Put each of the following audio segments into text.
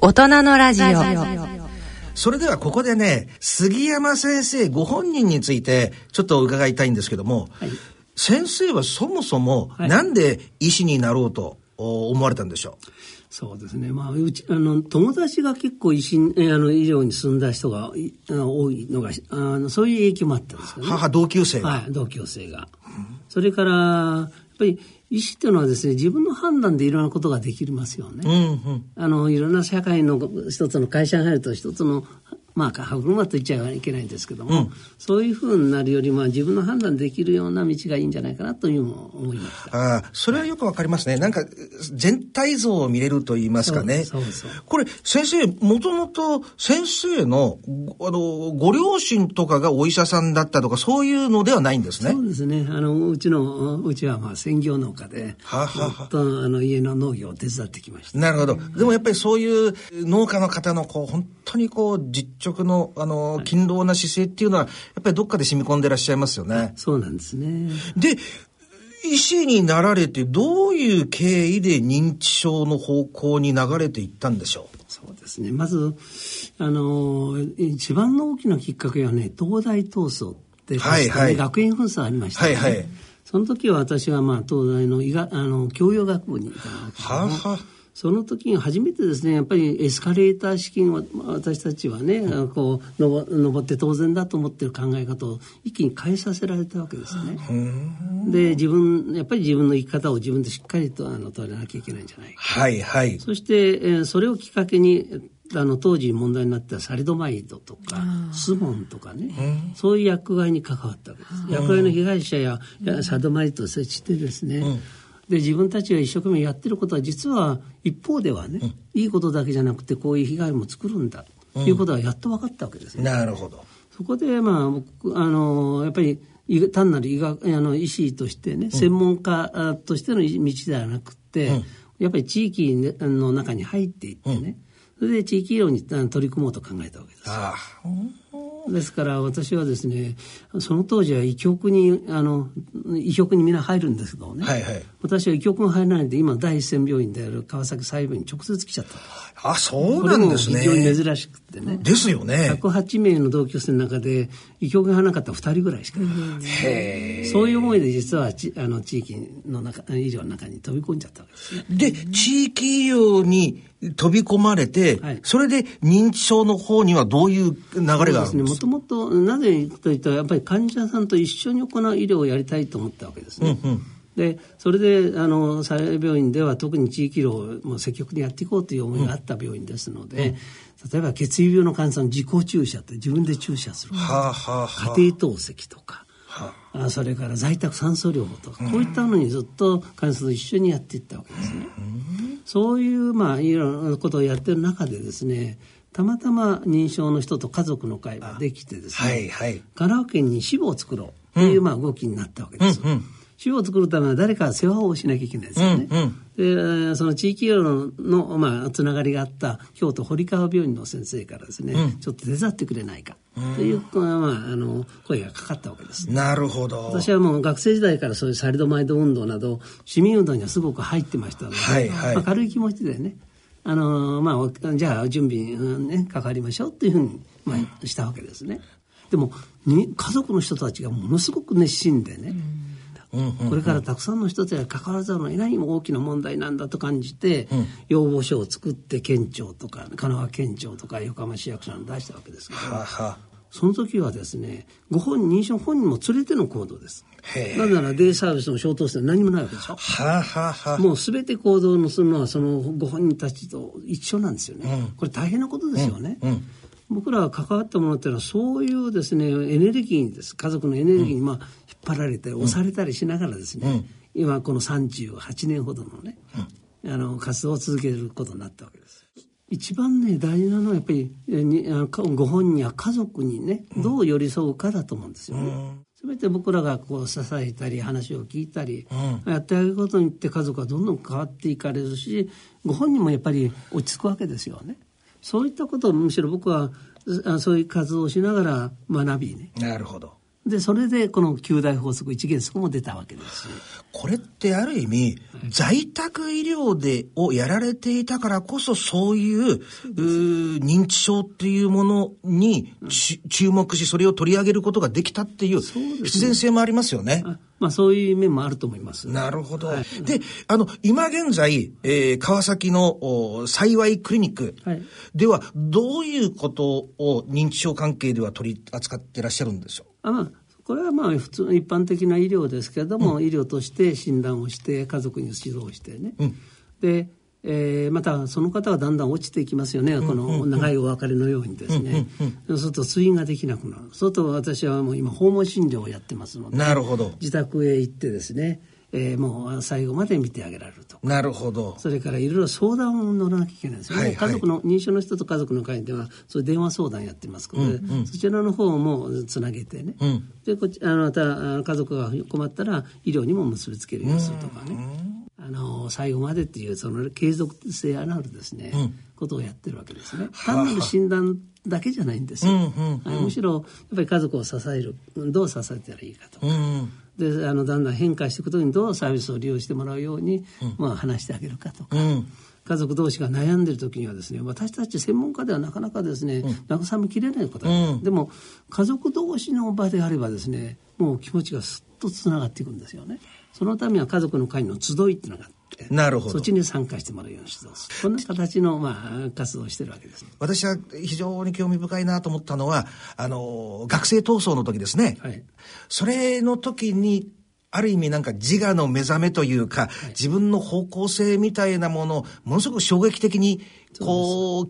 大人のラジオ。それではここでね、杉山先生ご本人についてちょっと伺いたいんですけども、はい、先生はそもそもなんで医師になろうと思われたんでしょう、そうですね。まあ、うち、あの、友達が結構医師、えあの、医療に住んだ人が多いのが、あの、そういう影響もあったんですよね。母、同級生が。はい、同級生が。うん、それから、やっぱり、医師っていうのはですね、自分の判断でいろんなことができますよね。うんうん、あの、いろんな社会の一つの会社に入ると一つのまあ、歯車と言っちゃいけないんですけども、うん、そういうふうになるよりも自分の判断できるような道がいいんじゃないかなという思いました。ああ、それはよくわかりますね。なんか、全体像を見れると言いますかね。これ、先生、もともと先生の、あの、ご両親とかがお医者さんだったとか、そういうのではないんですね。そうですね。あの、うちの、うちはまあ専業農家で、はははとあの家の農業を手伝ってきました。なるほど。でもやっぱりそういう農家の方の、こう、本当にこう、実直の、あの、勤労な姿勢っていうのは、やっぱりどっかで染み込んでらっしゃいますよね。そうなんですね。で、医師になられて、どういう経緯で認知症の方向に流れていったんでしょう？そうですね。まず、あの、一番の大きなきっかけはね、東大闘争って、はいはい、学園紛争ありましたね。はいはい。その時は私はまあ東大の医学あの教養学部にいたわけです、ね。ははその時に初めてですねやっぱりエスカレーター式に私たちはね、うん、こう登って当然だと思ってる考え方を一気に変えさせられたわけですね。で自分やっぱり自分の生き方を自分でしっかりとあの問わなきゃいけないんじゃないか。はいはい。そして、えー、それをきっかけにあの当時問題になったサリドマイドとかスモンとかね、そういう役割に関わったわけです。役割の被害者やサリドマイドを設置してですね、うんで自分たちが一生懸命やってることは実は一方ではね、うん、いいことだけじゃなくてこういう被害も作るんだ。ということはやっと分かったわけですね。なるほど。そこでまあ僕あのやっぱり単なる医学あの医師としてね、専門家としての道ではなくて、うん、やっぱり地域の中に入っていってね、それで地域医療に取り組もうと考えたわけです。ああですから私はですねその当時は医局にあの医局にみんな入るんですけどね、はいはい、私は医局が入らないで今第一線病院である川崎細部に直接来ちゃった。あそうなんですね。非常に珍しくてね。ですよね。108名の同級生の中で医局が入らなかった2人ぐらいしかいない。そういう思いで実はちあの地域の中医療の中に飛び込んじゃったわけですね。で地域医療に飛び込まれて、はい、それで認知症の方にはどういう流れがあるんですか？もともと、なぜといったら、やっぱり患者さんと一緒に行う医療をやりたいと思ったわけですね。うんうんでそれであの幸い病院では特に地域医療を積極的にやっていこうという思いがあった病院ですので、うん、例えば血液病の患者さん自己注射って自分で注射する、はあはあ、家庭透析とか、はあ、それから在宅酸素療法とか、こういったのにずっと患者さんと一緒にやっていったわけですね。そういうまあいろんなことをやってる中でですねたまたま認証の人と家族の会ができてですね、はいはい、神奈川県に支部を作ろうというまあ動きになったわけです。うんうん支部を作るためには誰か世話をしなきゃいけないですよね。うんうん、でその地域医療の、まあ、つながりがあった京都堀川病院の先生からですね、うん、ちょっと手伝ってくれないかという、まあ、あの声がかかったわけです。なるほど。私はもう学生時代からそういうサリドマイド運動など市民運動にはすごく入ってましたので、はいはいまあ、軽い気持ちでねあのまあ、じゃあ準備ね関わりましょうっていうふうに、まあ、したわけですね。でもに家族の人たちがものすごく熱心でね、うんこれからたくさんの人たちが関わらざるを得ない大きな問題なんだと感じて、うん、要望書を作って県庁とか神奈川県庁とか横浜市役所に出したわけですけど、ははその時はですねご本人認証本人も連れての行動です。なぜならデイサービスの消灯性は何もないわけでしょ？はははもう全て行動のするのはそのご本人たちと一緒なんですよね、うん、これ大変なことですよね、うんうん僕らが関わったものっていうのはそういうですねエネルギーです。家族のエネルギーにまあ引っ張られたり押されたりしながらですね、うん、今この38年ほどのね、うん、あの活動を続けることになったわけです。一番ね大事なのはやっぱりご本人や家族にねどう寄り添うかだと思うんですよね。全て僕らがこう支えたり話を聞いたり、うん、やってあげることによって家族はどんどん変わっていかれるしご本人もやっぱり落ち着くわけですよね。そういったことをむしろ僕はそういう活動をしながら学びね。なるほど。でそれでこの九大法則一原則も出たわけです。これってある意味、はい、在宅医療でをやられていたからこそそういう認知症っていうものに、うん、注目しそれを取り上げることができたっていう必然性もありますよね。まあそういう面もあると思います。なるほど。はい、で、あの、今現在、えー、川崎の幸いクリニックでは、どういうことを認知症関係では取り扱っていらっしゃるんでしょう？あまあこれはまあ普通一般的な医療ですけれども、うん、医療として診断をして家族に指導してね、うん、で、えー、またその方はだんだん落ちていきますよね、この長いお別れのようにですね、そうすると通院ができなくなる。そうすると私はもう今訪問診療をやってますのでなるほど。自宅へ行ってですねえー、もう最後まで見てあげられると。なるほど。それからいろいろ相談を乗らなきゃいけないですよね、はいはい、家族の認知症の人と家族の会ではそういう電話相談やってますので、うんうん、そちらの方もつなげてね、うん、でこっちあのまた家族が困ったら医療にも結びつけるようにするとかね、あの最後までっていうその継続性あるですね、うん、ことをやってるわけですね。単なる診断だけじゃないんですよ、うんうん、むしろやっぱり家族を支えるどう支えたらいいかとか、うんであのだんだん変化していくことにどうサービスを利用してもらうように、うん、まあ、話してあげるかとか、うん、家族同士が悩んでる時にはですね私たち専門家ではなかなかですね、うん、慰めきれないこと、うん、でも家族同士の場であればですねもう気持ちがすっとつながっていくんですよね。そのためには家族の会の集いっていうのがあってなるほど。そっちに参加してもらうように指導する。こんな形の、まあ、活動をしてるわけです。私は非常に興味深いなと思ったのは、あの、学生闘争の時ですね。はい。それの時に、ある意味なんか自我の目覚めというか、はい、自分の方向性みたいなものをものすごく衝撃的にこう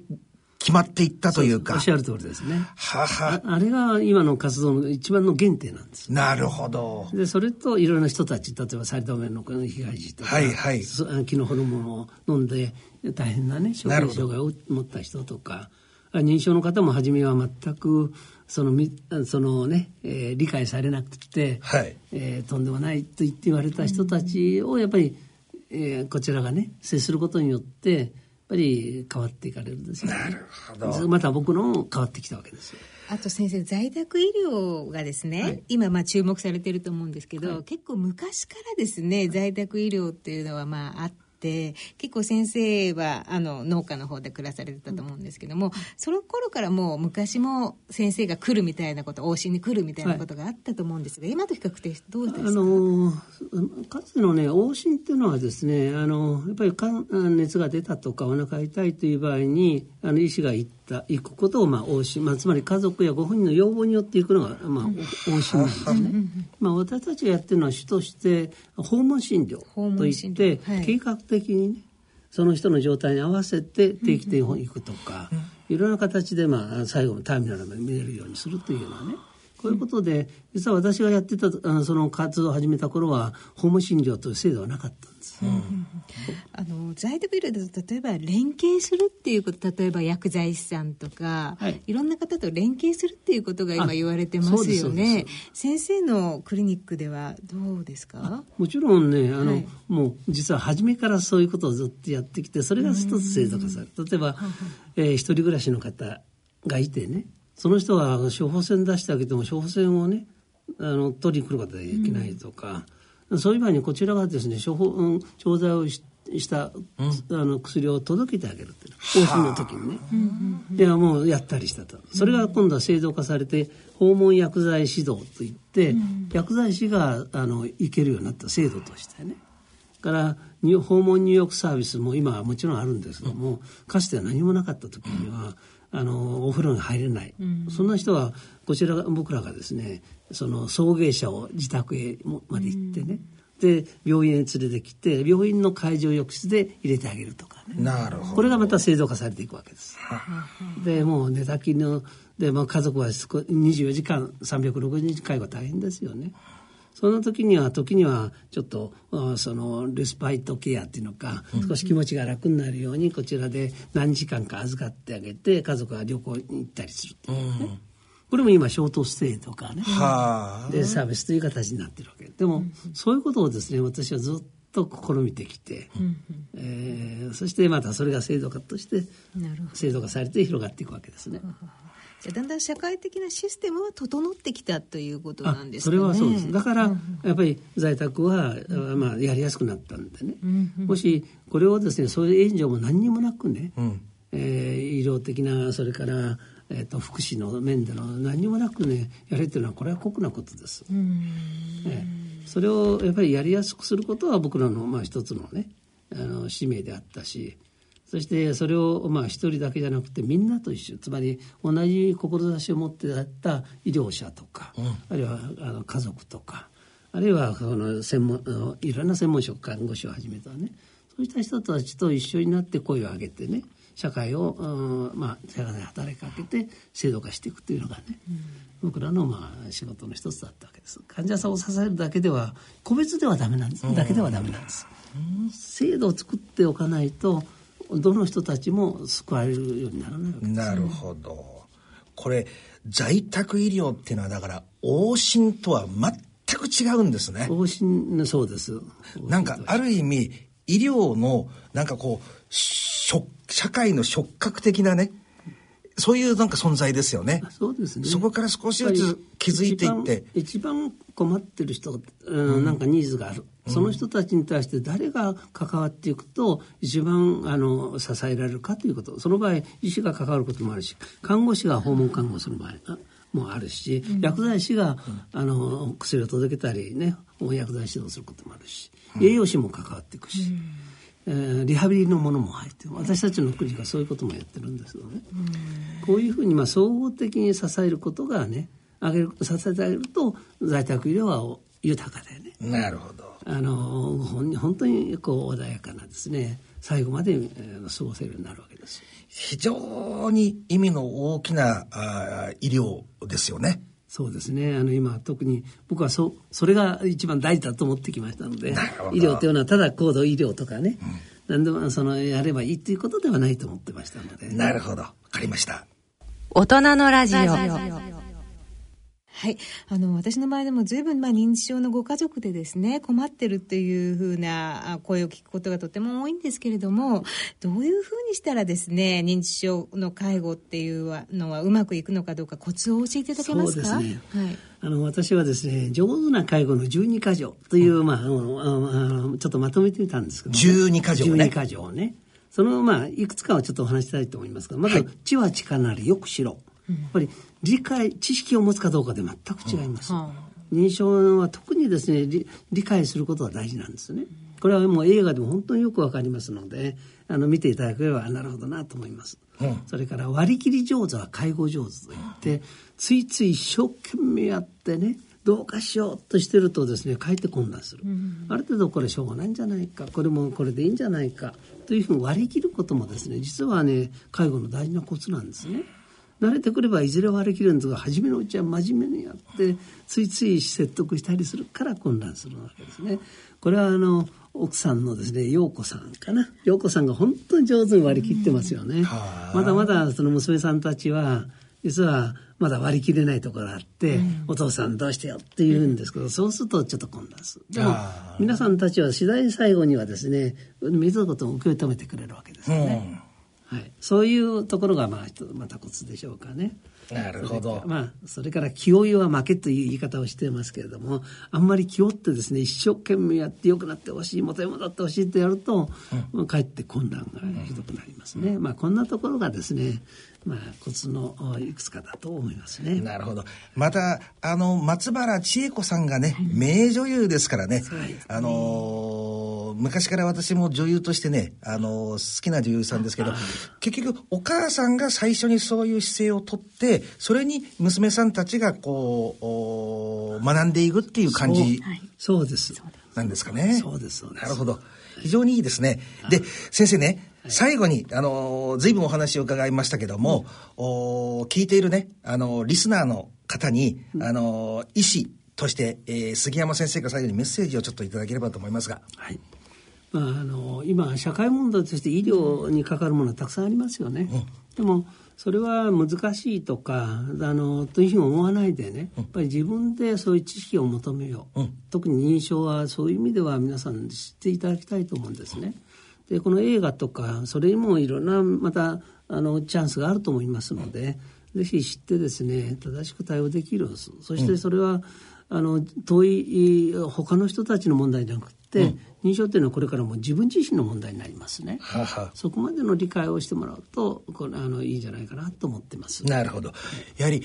決まっていったというか。おっしゃる通りですね。ははあ。あれが今の活動の一番の原点なんです。なるほど。で、それといろいろな人たち、例えばサイドメの被害児とか、はいはい。気のホルモンを飲んで大変なね、障害を持った人とか、認知症の方も初めは全くそのそのね、えー、理解されなくて、はいえー、とんでもないと言って言われた人たちをやっぱり、えー、こちらがね接することによってぱり変わっていかれるんですよ、ね、なるほど。また僕のも変わってきたわけですよ。あと先生在宅医療がですね、はい、今まあ注目されてると思うんですけど、はい、結構昔からですね在宅医療っていうのはまああってって結構先生はあの農家の方で暮らされてたと思うんですけども、その頃からもう昔も先生が来るみたいなこと往診に来るみたいなことがあったと思うんですが、はい、今と比較的どうですか？あのかつてのね往診っていうのはですねあのやっぱり熱が出たとかお腹痛いという場合にあの医師が行ってた行くことをまあ往診、まあ、つまり家族やご本人の要望によって行くのが、まあ、往診なんですね。まあ、私たちがやってるのは主として訪問診療といって、計画的にねその人の状態に合わせて定期的に行くとか、いろんな形で、まあ、最後のターミナルまで見れるようにするというようなねこういうことで、実は私がやってた、その活動を始めた頃は、訪問診療という制度はなかった。うん、あの在宅医療だと例えば連携するっていうこと例えば薬剤師さんとか、はい、いろんな方と連携するっていうことが今言われてますよね。先生のクリニックではどうですか？もちろんねあの、はい、もう実は初めからそういうことをずっとやってきてそれが一つ制度化される。例えば、えー、一人暮らしの方がいてねその人は処方箋出してあげても処方箋をねあの取りに来ることができないとか、うん、そういう場合にこちらがですね処方、うん、調剤をしした、うん、あの薬を届けてあげるっていう往診の時にね、いやもうやったりしたと。それが今度は制度化されて訪問薬剤指導といって、うん、薬剤師があの行けるようになった制度としてね。から訪問入浴サービスも今はもちろんあるんですけども、かつては何もなかった時には、あのお風呂に入れない、うん、そんな人はこちら僕らがですねその送迎車を自宅へまで行ってね、うん、で病院へ連れてきて病院の会場浴室で入れてあげるとかね。なるほど。これがまた制度化されていくわけです。でもう寝たきりので、まあ、家族は24時間360日介護大変ですよね。その時には時にはちょっとそのレスパイトケアっていうのか、少し気持ちが楽になるようにこちらで何時間か預かってあげて家族が旅行に行ったりするっていうね、これも今ショートステイとかね、でサービスという形になってるわけ。でも、そういうことをですね私はずっと試みてきて、うん。えー、そしてまたそれが制度化として制度化されて広がっていくわけですね。じゃだんだん社会的なシステムは整ってきたということなんですかね。それはそうです。だから、やっぱり在宅は、うん、まあ、やりやすくなったんでね。うんうん、もし、これをですね、そういう援助も何にもなくね、うん、えー、医療的な、それから、えーと、福祉の面での何にもなくねやれっていうのはこれは酷なことです。えー、それをやっぱりやりやすくすることは僕らのまあ一つのねあの使命であったしそしてそれをまあ一人だけじゃなくてみんなと一緒。つまり同じ志を持ってあった医療者とか、うん、あるいはあの家族とかあるいはその専門いろんな専門職看護師をはじめとはね。そういった人たちと一緒になって声を上げてね社会を、うん、まあ社会で働きかけて制度化していくというのがね、うん、僕らのまあ仕事の一つだったわけです。患者さんを支えるだけでは個別ではダメなんです、だけではダメなんです、制度を作っておかないとどの人たちも救われるようにならないわけです、なるほど。これ在宅医療っていうのはだから往診とは全く違うんですね。往診そうです。なんかある意味医療のなんかこう社会の触覚的なねそういうなんか存在ですよね。そうですね。そこから少しずつ気づいていって。一番困ってる人、うん、なんかニーズがある。うん、その人たちに対して誰が関わっていくと一番あの支えられるかということ。その場合、医師が関わることもあるし、看護師が訪問看護する場合もあるし、うん、薬剤師が、あの薬を届けたりね、薬剤指導することもあるし、栄養士も関わっていくし。えー、リハビリのものも入って私たちの国がそういうこともやってるんですよね。こういうふうにまあ総合的に支えることがねあげる支えてあげると在宅医療は豊かでね。なるほど。あの本当にこう穏やかなですね最後まで、えー、過ごせるようになるわけです。非常に意味の大きなあ医療ですよね。そうですね。あの今特に僕はそそれが一番大事だと思ってきましたので、医療というのはただ高度医療とかね、うん、何でもそのやればいいということではないと思ってましたので。なるほど。わかりました。大人のラジオ。はい。あの、私の場合でも随分、まあ、認知症のご家族でですね、困ってるっていうふうな声を聞くことがとても多いんですけれども、どういうふうにしたらですね、認知症の介護っていうのはうまくいくのかどうかコツを教えていただけますか？そうですね。はい。あの、私はですね、上手な介護の12箇条という、うん、まあ、あの、ちょっとまとめてみたんですけど、ね、12箇条ね。12箇条ね。その、まあ、いくつかをちょっとお話したいと思いますが、まず、はい、知は力なりよくしろ。やっぱり理解知識を持つかどうかで全く違います、認証は特にですね理解することが大事なんですね。これはもう映画でも本当によくわかりますのであの見ていただければなるほどなと思います、うん、それから割り切り上手は介護上手といって、ついつい一生懸命やってねどうかしようとしてるとですねかえって混乱する、うん、ある程度これしょうがないんじゃないかこれもこれでいいんじゃないかというふうに割り切ることもですね実はね介護の大事なコツなんですね。慣れてくればいずれ割り切るんですが初めのうちは真面目にやってついつい説得したりするから混乱するわけですね。これはあの奥さんのですね陽子さんかな陽子さんが本当に上手に割り切ってますよね。まだまだその娘さんたちは実はまだ割り切れないところがあって、うん、お父さんどうしてよって言うんですけど、そうするとちょっと混乱する。でも、皆さんたちは次第に最後にはですね、水のことを受け止めてくれるわけですよね。はい、そういうところがまあまたコツでしょうかね。なるほど。まあ、それから気負いは負けという言い方をしてますけれども、あんまり気負ってですね、一生懸命やって良くなってほしい、元に戻ってほしいってやると、うん、かえって混乱がひどくなりますね。うん、まあ、こんなところがですね、まあ、コツのいくつかだと思いますね。なるほど。また、あの、松原千恵子さんがね、名女優ですからね、あの昔から私も女優としてね、あの好きな女優さんですけど、結局、お母さんが最初にそういう姿勢をとって、それに娘さんたちがこう、学んでいくっていう感じ。そうです。なんですかね。そうです、そうです。なるほど。非常にいいですね。で、先生ね、最後に、あの、随分お話を伺いましたけども、うん、お聞いているね、あの、リスナーの方に、うん、あの、医師として、えー、杉山先生が最後にメッセージをちょっといただければと思いますが。はい。まあ、あの、今、社会問題として医療にかかるものはたくさんありますよね。うん、でも、それは難しいとか、あの、というふうに思わないでね、やっぱり自分でそういう知識を求めよう。特に認証はそういう意味では皆さん知っていただきたいと思うんですね。でこの映画とかそれにもいろんなまたあのチャンスがあると思いますので。ぜひ知ってですね正しく対応できるそしてそれは、うん、あの遠い他の人たちの問題じゃなくて、うん、認証っていうのはこれからも自分自身の問題になりますね。ははそこまでの理解をしてもらうとこれあのいいんじゃないかなと思ってます。なるほど。やはり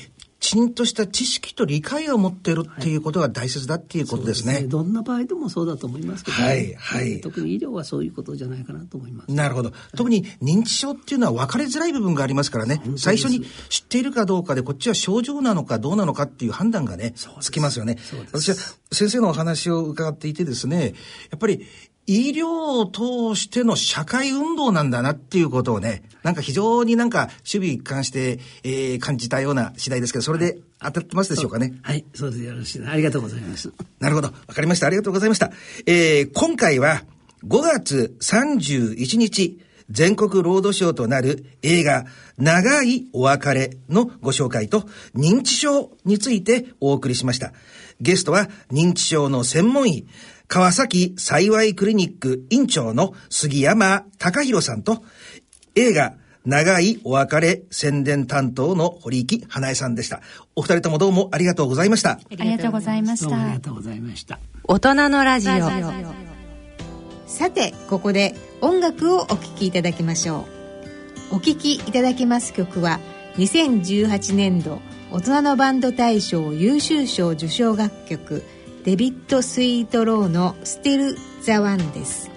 んとした知識と理解を持っているっていうことが大切だっていうことですね。はい、すねどんな場合でもそうだと思いますけど、ね、はい、はい。特に医療はそういうことじゃないかなと思います。なるほど。特に認知症っていうのは分かりづらい部分がありますからね、最初に知っているかどうかで、こっちは症状なのかどうなのかっていう判断がね、つきますよね。私は先生のお話を伺っていてですね、やっぱり医療を通しての社会運動なんだなっていうことをね、なんか非常になんか守備一貫して、えー、感じたような次第ですけど、それで当たってますでしょうかね？はい、そうです。よろしいありがとうございます。なるほど。わかりました。ありがとうございました。えー、今回は5月31日、全国ロードショーとなる映画、長いお別れのご紹介と認知症についてお送りしました。ゲストは認知症の専門医、川崎幸いクリニック院長の杉山隆弘さんと、映画、長いお別れ宣伝担当の堀木花江さんでした。お二人ともどうもありがとうございました。ありがとうございました。ありがとうございました。大人のラジオ。さて、ここで音楽をお聴きいただきましょう。お聴きいただきます曲は、2018年度大人のバンド大賞優秀賞受賞楽曲デビッド・スイート・ローの「 Still the One」です。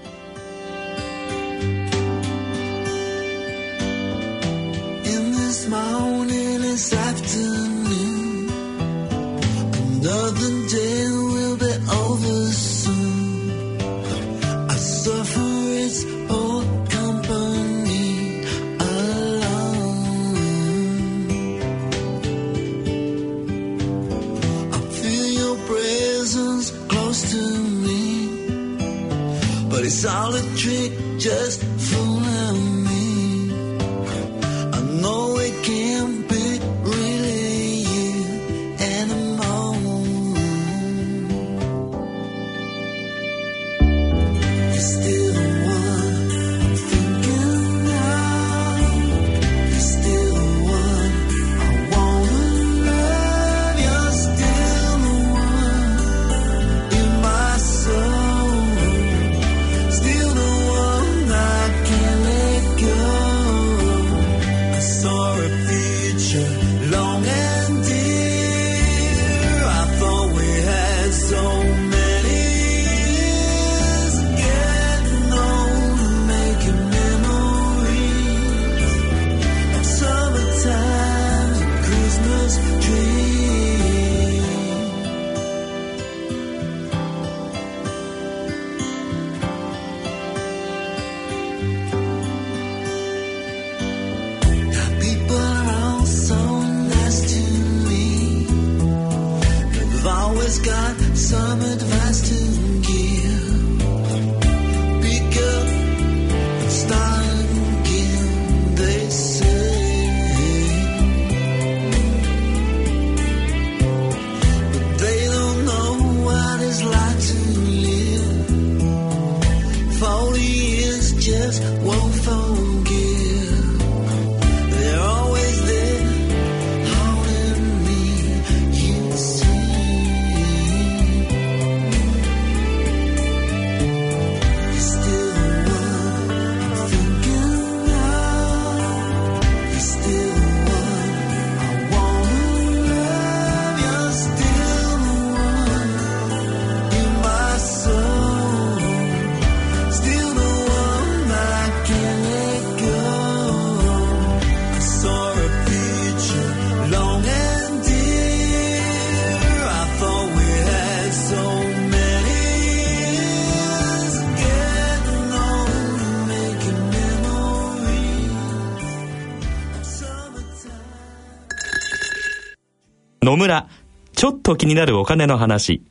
野村、ちょっと気になるお金の話。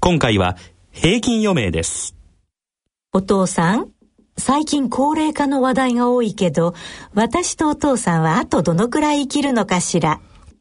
今回は平均余命です。お父さん、最近高齢化の話題が多いけど、私とお父さんはあとどのくらい生きるのかしら。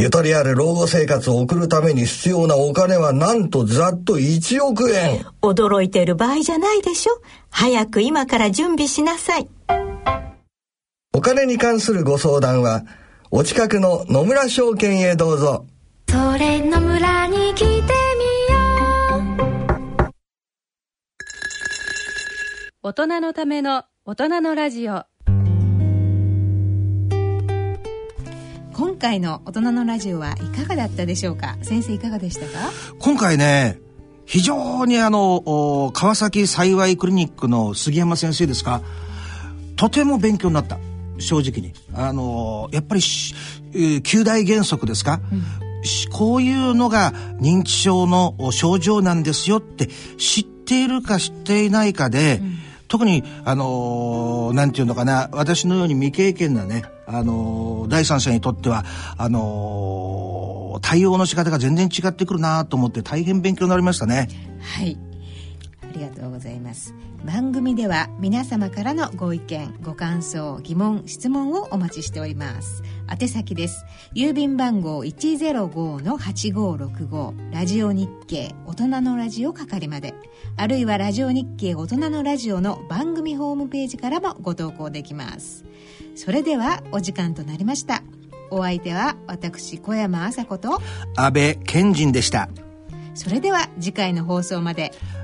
ゆとりある老後生活を送るために必要なお金はなんとざっと1億円。驚いてる場合じゃないでしょ。早く今から準備しなさい。お金に関するご相談は、お近くの野村証券へどうぞ。それ野村に来てみよう。大人のための大人のラジオ。今回の大人のラジオはいかがだったでしょうか？先生いかがでしたか？今回ね非常にあの川崎幸いクリニックの杉山先生ですか？とても勉強になった。正直に。あのやっぱり九大原則ですか、うん。こういうのが認知症の症状なんですよって知っているか知っていないかで、うん、特にあのなんていうのかな私のように未経験なねあの第三者にとってはあの対応の仕方が全然違ってくるなと思って大変勉強になりましたね。はい。りがとうございます。番組では皆様からのご意見ご感想疑問質問をお待ちしております。宛先です。郵便番号105-8565ラジオ日経大人のラジオ係まで。あるいはラジオ日経大人のラジオの番組ホームページからもご投稿できます。それではお時間となりました。お相手は私小山麻子と安倍賢人でした。それでは次回の放送まで